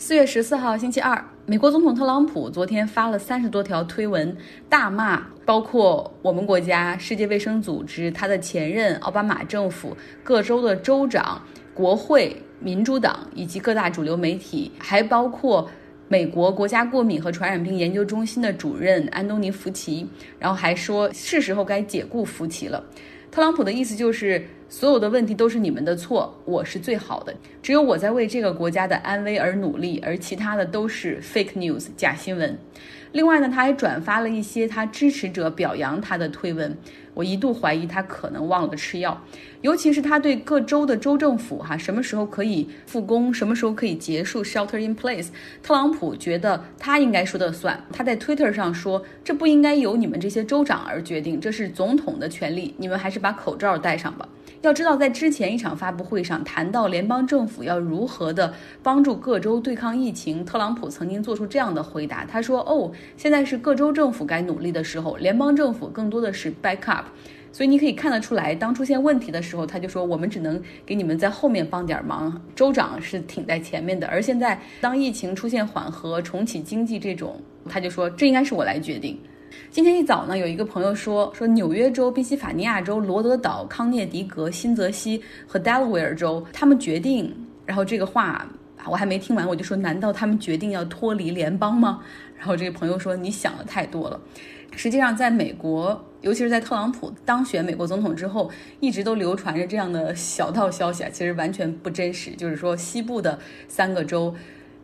四月十四号，星期二，美国总统特朗普昨天发了三十多条推文，大骂包括我们国家、世界卫生组织、他的前任奥巴马政府、各州的州长、国会、民主党以及各大主流媒体，还包括美国国家过敏和传染病研究中心的主任安东尼·福奇。然后还说是时候该解雇福奇了。特朗普的意思就是。所有的问题都是你们的错，我是最好的，只有我在为这个国家的安危而努力，而其他的都是 fake news 假新闻。另外呢，他还转发了一些他支持者表扬他的推文。我一度怀疑他可能忘了吃药，尤其是他对各州的州政府哈什么时候可以复工，什么时候可以结束 shelter in place，特朗普觉得他应该说的算。他在 Twitter 上说，这不应该由你们这些州长而决定，这是总统的权利，你们还是把口罩戴上吧。要知道，在之前一场发布会上谈到联邦政府要如何的帮助各州对抗疫情，特朗普曾经做出这样的回答。他说：“哦，现在是各州政府该努力的时候，联邦政府更多的是 back up。”所以你可以看得出来，当出现问题的时候，他就说：“我们只能给你们在后面帮点忙，州长是挺在前面的。”而现在，当疫情出现缓和、重启经济这种，他就说：“这应该是我来决定。”今天一早呢，有一个朋友说说纽约州、宾夕法尼亚州、罗德岛、康涅狄格、新泽西和 Delaware 州，他们决定，然后这个话我还没听完，我就说，难道他们决定要脱离联邦吗？然后这个朋友说，你想的太多了。实际上，在美国，尤其是在特朗普当选美国总统之后，一直都流传着这样的小道消息啊，其实完全不真实。就是说，西部的三个州。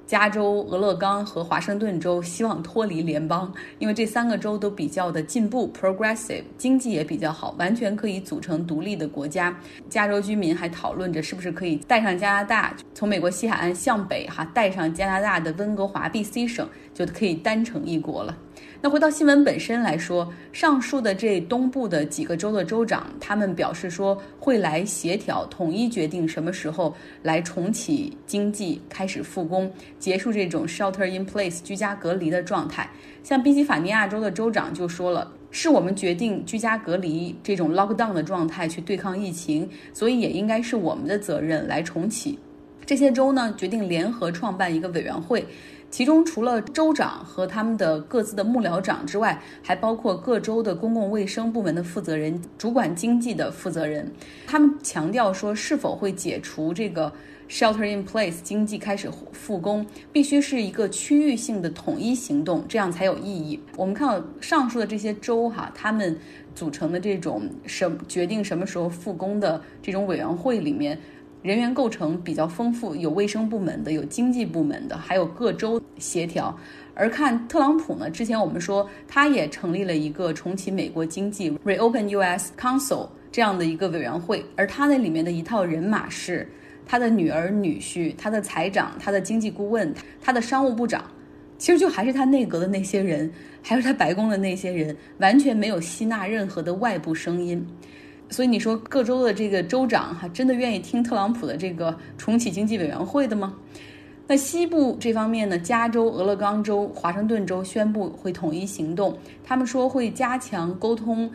加州、俄勒冈和华盛顿州希望脱离联邦，因为这三个州都比较的进步 （progressive），经济也比较好，完全可以组成独立的国家。加州居民还讨论着是不是可以带上加拿大，从美国西海岸向北，哈，带上加拿大的温哥华 （BC 省），就可以单成一国了。那回到新闻本身来说，上述的这东部的几个州的州长，他们表示说会来协调，统一决定什么时候来重启经济，开始复工，结束这种 shelter in place 居家隔离的状态。像宾夕法尼亚州的州长就说了，是我们决定居家隔离这种 lockdown 的状态去对抗疫情，所以也应该是我们的责任来重启。这些州呢决定联合创办一个委员会。其中除了州长和他们的各自的幕僚长之外，还包括各州的公共卫生部门的负责人、主管经济的负责人。他们强调说，是否会解除这个 shelter in place，经济开始复工，必须是一个区域性的统一行动，这样才有意义。我们看到上述的这些州哈，他们组成的这种什决定什么时候复工的这种委员会里面。人员构成比较丰富，有卫生部门的，有经济部门的，还有各州协调。而看特朗普呢，之前我们说他也成立了一个重启美国经济 （Reopen U.S. Council） 这样的一个委员会，而他那里面的一套人马是他的女儿、女婿、他的财长、他的经济顾问、他的商务部长，其实就还是他内阁的那些人，还有他白宫的那些人，完全没有吸纳任何的外部声音。所以你说各州的这个州长哈，真的愿意听特朗普的这个重启经济委员会的吗？那西部这方面呢，加州、俄勒冈州、华盛顿州宣布会统一行动，他们说会加强沟通。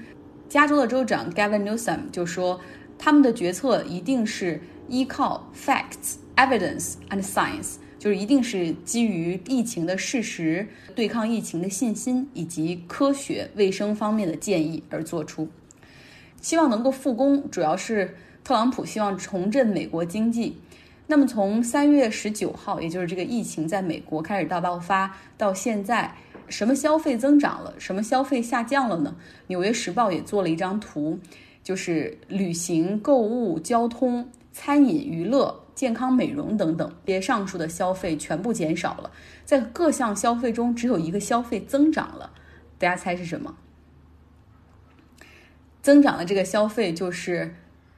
加州的州长 Gavin Newsom 就说，他们的决策一定是依靠 facts、evidence and science，就是一定是基于疫情的事实、对抗疫情的信心以及科学卫生方面的建议而做出。希望能够复工，主要是特朗普希望重振美国经济。那么从三月十九号，也就是这个疫情在美国开始大爆发到现在，什么消费增长了，什么消费下降了呢？纽约时报也做了一张图，就是旅行、购物、交通、餐饮、娱乐、健康、美容等等这些上述的消费全部减少了，在各项消费中只有一个消费增长了，大家猜是什么？增长的这个消费就是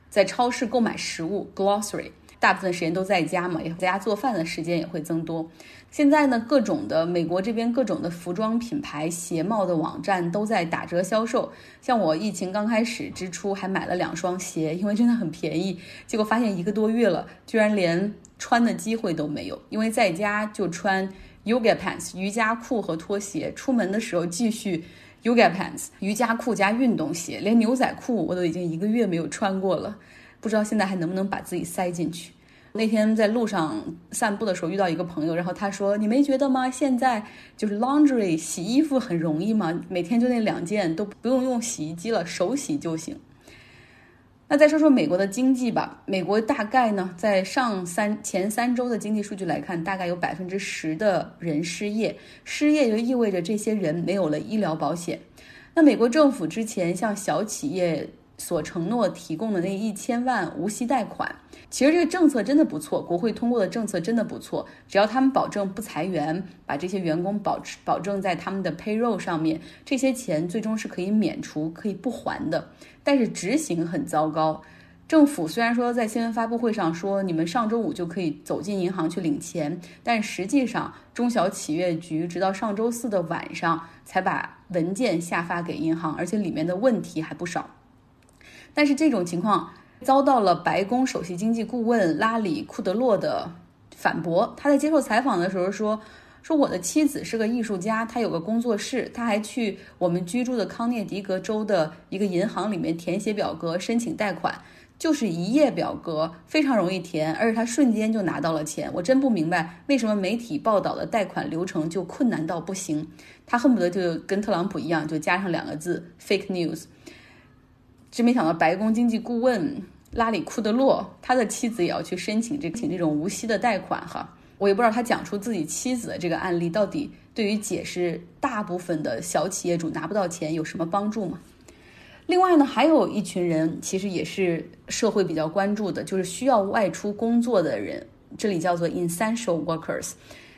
在超市购买食物，grocery，大部分时间都在家嘛，也在家做饭的时间也会增多。现在呢，各种的美国这边各种的服装品牌、鞋帽的网站都在打折销售。像我疫情刚开始之初还买了两双鞋，因为真的很便宜。结果发现一个多月了，居然连穿的机会都没有，因为在家就穿 yoga pants 瑜伽裤和拖鞋，出门的时候继续。Yoga pants 瑜伽裤加运动鞋，连牛仔裤我都已经一个月没有穿过了，不知道现在还能不能把自己塞进去。那天在路上散步的时候遇到一个朋友，然后他说：“你没觉得吗？现在就是 laundry 洗衣服很容易吗？每天就那两件都不用用洗衣机了，手洗就行。”那再说说美国的经济吧。美国大概呢，在上三前三周的经济数据来看，大概有百分之十的人失业，失业就意味着这些人没有了医疗保险。那美国政府之前向小企业。所承诺提供的那一千万无息贷款，其实这个政策真的不错，国会通过的政策真的不错。只要他们保证不裁员，把这些员工保持保证在他们的 payroll 上面，这些钱最终是可以免除、可以不还的。但是执行很糟糕。政府虽然说在新闻发布会上说你们上周五就可以走进银行去领钱，但实际上中小企业局直到上周四的晚上才把文件下发给银行，而且里面的问题还不少。但是这种情况遭到了白宫首席经济顾问拉里库德洛的反驳。他在接受采访的时候说：“说我的妻子是个艺术家，她有个工作室，她还去我们居住的康涅狄格州的一个银行里面填写表格申请贷款，就是一页表格，非常容易填，而且他瞬间就拿到了钱。我真不明白为什么媒体报道的贷款流程就困难到不行。他恨不得就跟特朗普一样，就加上两个字 ‘fake news’。”真没想到，白宫经济顾问拉里库德洛，他的妻子也要去申请这请这种无息的贷款哈。我也不知道他讲出自己妻子的这个案例，到底对于解释大部分的小企业主拿不到钱有什么帮助吗？另外呢，还有一群人其实也是社会比较关注的，就是需要外出工作的人，这里叫做 essential workers，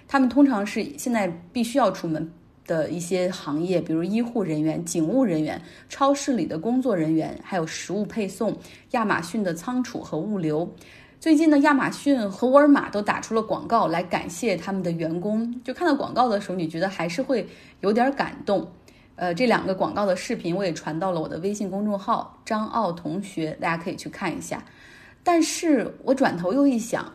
他们通常是现在必须要出门。的一些行业，比如医护人员、警务人员、超市里的工作人员，还有食物配送、亚马逊的仓储和物流。最近呢，亚马逊和沃尔玛都打出了广告来感谢他们的员工。就看到广告的时候，你觉得还是会有点感动。呃，这两个广告的视频我也传到了我的微信公众号张奥同学，大家可以去看一下。但是我转头又一想，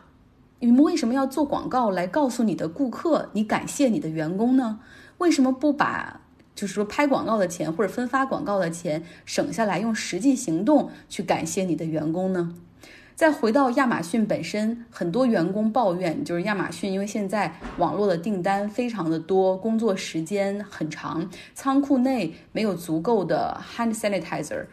你们为什么要做广告来告诉你的顾客你感谢你的员工呢？为什么不把就是说拍广告的钱或者分发广告的钱省下来，用实际行动去感谢你的员工呢？再回到亚马逊本身，很多员工抱怨，就是亚马逊因为现在网络的订单非常的多，工作时间很长，仓库内没有足够的 hand sanitizer，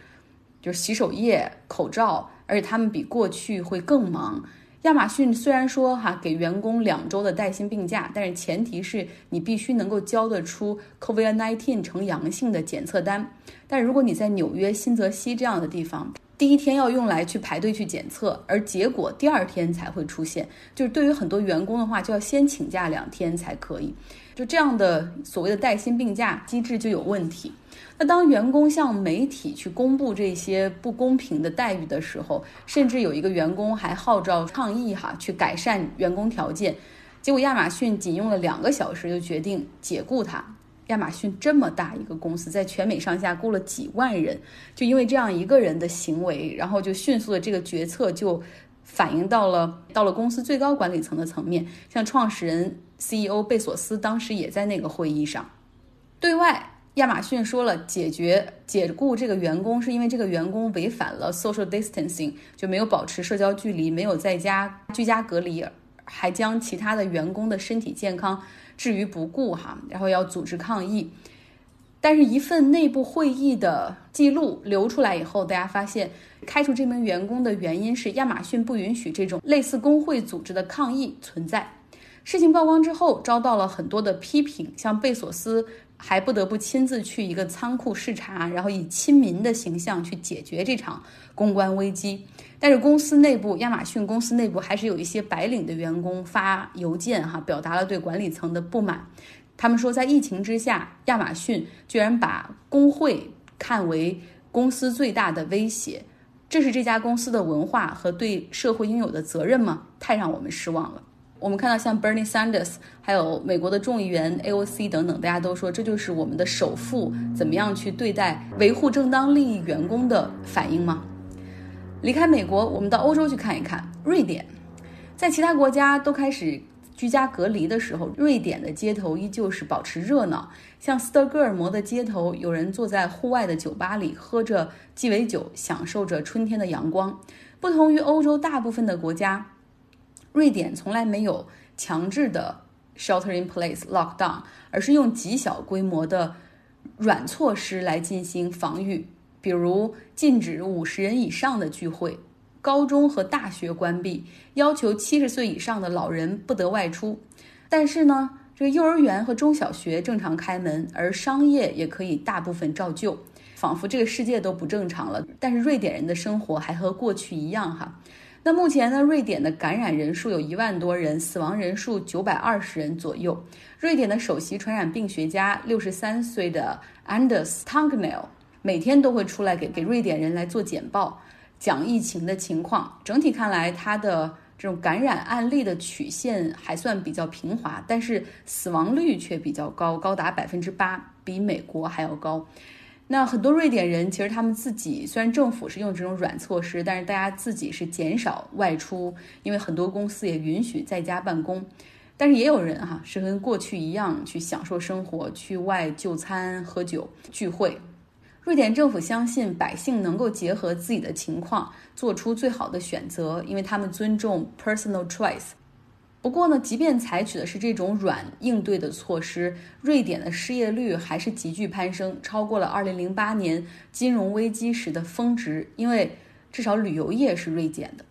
就是洗手液、口罩，而且他们比过去会更忙。亚马逊虽然说哈给员工两周的带薪病假，但是前提是你必须能够交得出 COVID-19 呈阳性的检测单。但如果你在纽约、新泽西这样的地方，第一天要用来去排队去检测，而结果第二天才会出现，就是对于很多员工的话，就要先请假两天才可以。就这样的所谓的带薪病假机制就有问题。那当员工向媒体去公布这些不公平的待遇的时候，甚至有一个员工还号召倡议哈，去改善员工条件，结果亚马逊仅用了两个小时就决定解雇他。亚马逊这么大一个公司，在全美上下雇了几万人，就因为这样一个人的行为，然后就迅速的这个决策就反映到了到了公司最高管理层的层面，像创始人 CEO 贝索斯当时也在那个会议上，对外。亚马逊说了，解决解雇这个员工是因为这个员工违反了 social distancing，就没有保持社交距离，没有在家居家隔离，还将其他的员工的身体健康置于不顾哈，然后要组织抗议。但是，一份内部会议的记录流出来以后，大家发现开除这名员工的原因是亚马逊不允许这种类似工会组织的抗议存在。事情曝光之后，遭到了很多的批评，像贝索斯。还不得不亲自去一个仓库视察，然后以亲民的形象去解决这场公关危机。但是公司内部，亚马逊公司内部还是有一些白领的员工发邮件哈，表达了对管理层的不满。他们说，在疫情之下，亚马逊居然把工会看为公司最大的威胁，这是这家公司的文化和对社会应有的责任吗？太让我们失望了。我们看到像 Bernie Sanders，还有美国的众议员 AOC 等等，大家都说这就是我们的首富怎么样去对待维护正当利益员工的反应吗？离开美国，我们到欧洲去看一看。瑞典，在其他国家都开始居家隔离的时候，瑞典的街头依旧是保持热闹。像斯德哥尔摩的街头，有人坐在户外的酒吧里，喝着鸡尾酒，享受着春天的阳光。不同于欧洲大部分的国家。瑞典从来没有强制的 shelter in place lockdown，而是用极小规模的软措施来进行防御，比如禁止五十人以上的聚会，高中和大学关闭，要求七十岁以上的老人不得外出。但是呢，这个幼儿园和中小学正常开门，而商业也可以大部分照旧，仿佛这个世界都不正常了。但是瑞典人的生活还和过去一样哈。那目前呢，瑞典的感染人数有一万多人，死亡人数九百二十人左右。瑞典的首席传染病学家六十三岁的 Anders t a n g n e l 每天都会出来给给瑞典人来做简报，讲疫情的情况。整体看来，他的这种感染案例的曲线还算比较平滑，但是死亡率却比较高，高达百分之八，比美国还要高。那很多瑞典人其实他们自己虽然政府是用这种软措施，但是大家自己是减少外出，因为很多公司也允许在家办公。但是也有人哈是跟过去一样去享受生活，去外就餐、喝酒、聚会。瑞典政府相信百姓能够结合自己的情况做出最好的选择，因为他们尊重 personal choice。不过呢，即便采取的是这种软应对的措施，瑞典的失业率还是急剧攀升，超过了2008年金融危机时的峰值。因为至少旅游业是锐减的。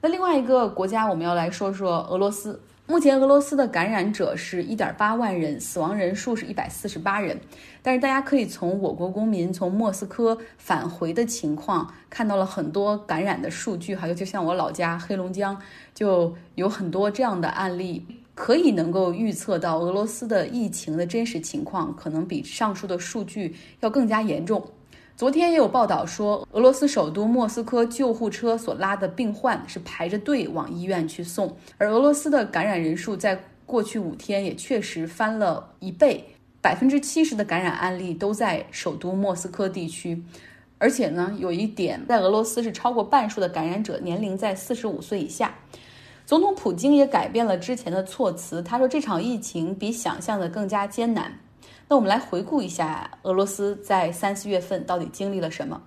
那另外一个国家，我们要来说说俄罗斯。目前俄罗斯的感染者是一点八万人，死亡人数是一百四十八人。但是大家可以从我国公民从莫斯科返回的情况看到了很多感染的数据，哈，尤其像我老家黑龙江就有很多这样的案例，可以能够预测到俄罗斯的疫情的真实情况，可能比上述的数据要更加严重。昨天也有报道说，俄罗斯首都莫斯科救护车所拉的病患是排着队往医院去送，而俄罗斯的感染人数在过去五天也确实翻了一倍，百分之七十的感染案例都在首都莫斯科地区，而且呢，有一点在俄罗斯是超过半数的感染者年龄在四十五岁以下。总统普京也改变了之前的措辞，他说这场疫情比想象的更加艰难。那我们来回顾一下俄罗斯在三四月份到底经历了什么。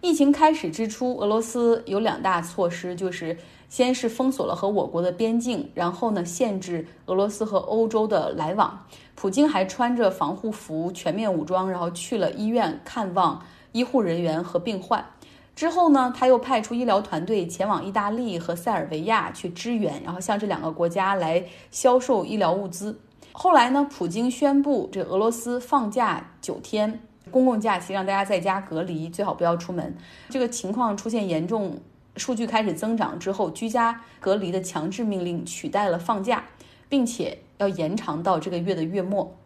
疫情开始之初，俄罗斯有两大措施，就是先是封锁了和我国的边境，然后呢限制俄罗斯和欧洲的来往。普京还穿着防护服、全面武装，然后去了医院看望医护人员和病患。之后呢，他又派出医疗团队前往意大利和塞尔维亚去支援，然后向这两个国家来销售医疗物资。后来呢？普京宣布，这俄罗斯放假九天，公共假期让大家在家隔离，最好不要出门。这个情况出现严重，数据开始增长之后，居家隔离的强制命令取代了放假，并且要延长到这个月的月末，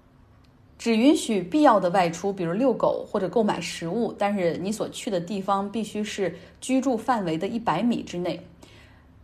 只允许必要的外出，比如遛狗或者购买食物，但是你所去的地方必须是居住范围的一百米之内。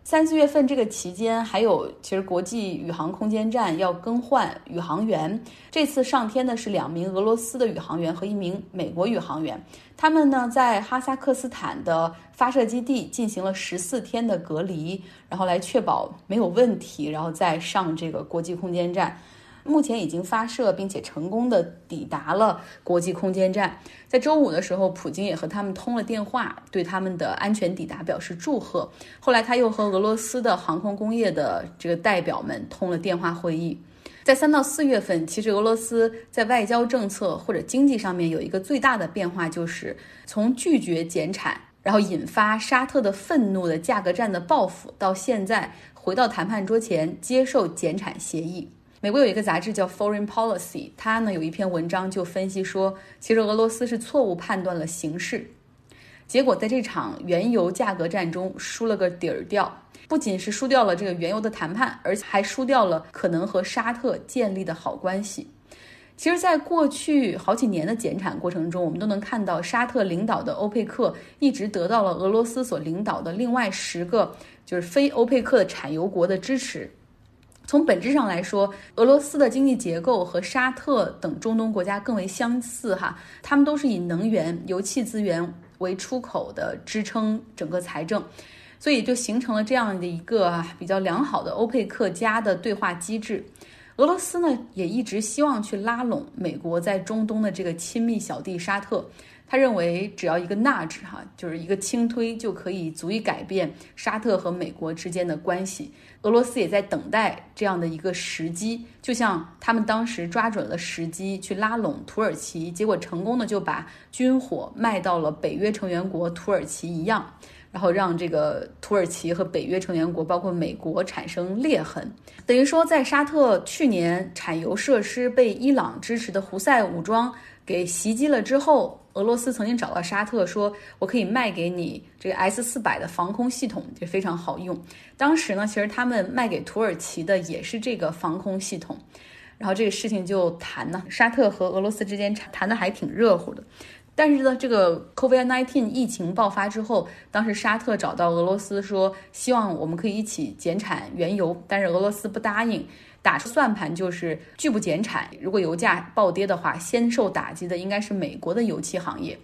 三四月份这个期间，还有其实国际宇航空间站要更换宇航员。这次上天的是两名俄罗斯的宇航员和一名美国宇航员，他们呢在哈萨克斯坦的发射基地进行了十四天的隔离，然后来确保没有问题，然后再上这个国际空间站。目前已经发射并且成功的抵达了国际空间站。在周五的时候，普京也和他们通了电话，对他们的安全抵达表示祝贺。后来他又和俄罗斯的航空工业的这个代表们通了电话会议。在三到四月份，其实俄罗斯在外交政策或者经济上面有一个最大的变化，就是从拒绝减产，然后引发沙特的愤怒的价格战的报复，到现在回到谈判桌前接受减产协议。美国有一个杂志叫《Foreign Policy》，它呢有一篇文章就分析说，其实俄罗斯是错误判断了形势，结果在这场原油价格战中输了个底儿掉，不仅是输掉了这个原油的谈判，而且还输掉了可能和沙特建立的好关系。其实，在过去好几年的减产过程中，我们都能看到沙特领导的欧佩克一直得到了俄罗斯所领导的另外十个就是非欧佩克的产油国的支持。从本质上来说，俄罗斯的经济结构和沙特等中东国家更为相似，哈，他们都是以能源、油气资源为出口的支撑整个财政，所以就形成了这样的一个比较良好的欧佩克加的对话机制。俄罗斯呢，也一直希望去拉拢美国在中东的这个亲密小弟沙特，他认为只要一个 nudge 哈，就是一个轻推就可以足以改变沙特和美国之间的关系。俄罗斯也在等待这样的一个时机，就像他们当时抓准了时机去拉拢土耳其，结果成功的就把军火卖到了北约成员国土耳其一样。然后让这个土耳其和北约成员国，包括美国产生裂痕，等于说，在沙特去年产油设施被伊朗支持的胡塞武装给袭击了之后，俄罗斯曾经找到沙特说：“我可以卖给你这个 S 四百的防空系统，就非常好用。”当时呢，其实他们卖给土耳其的也是这个防空系统，然后这个事情就谈呢，沙特和俄罗斯之间谈的还挺热乎的。但是呢，这个 COVID-19 疫情爆发之后，当时沙特找到俄罗斯说，希望我们可以一起减产原油，但是俄罗斯不答应，打出算盘就是拒不减产。如果油价暴跌的话，先受打击的应该是美国的油气行业。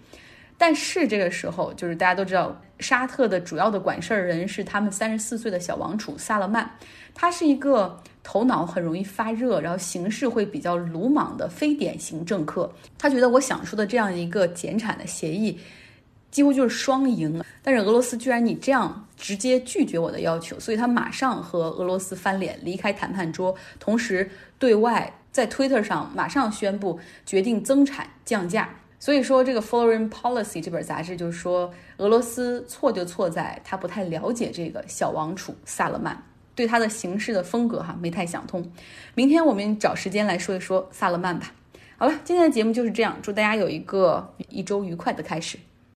但是这个时候，就是大家都知道，沙特的主要的管事儿人是他们三十四岁的小王储萨勒曼，他是一个。头脑很容易发热，然后行事会比较鲁莽的非典型政客。他觉得我想出的这样一个减产的协议，几乎就是双赢。但是俄罗斯居然你这样直接拒绝我的要求，所以他马上和俄罗斯翻脸，离开谈判桌，同时对外在 Twitter 上马上宣布决定增产降价。所以说，这个《Foreign Policy》这本杂志就是说，俄罗斯错就错在他不太了解这个小王储萨勒曼。对他的行事的风格哈没太想通，明天我们找时间来说一说萨勒曼吧。好了，今天的节目就是这样，祝大家有一个一周愉快的开始。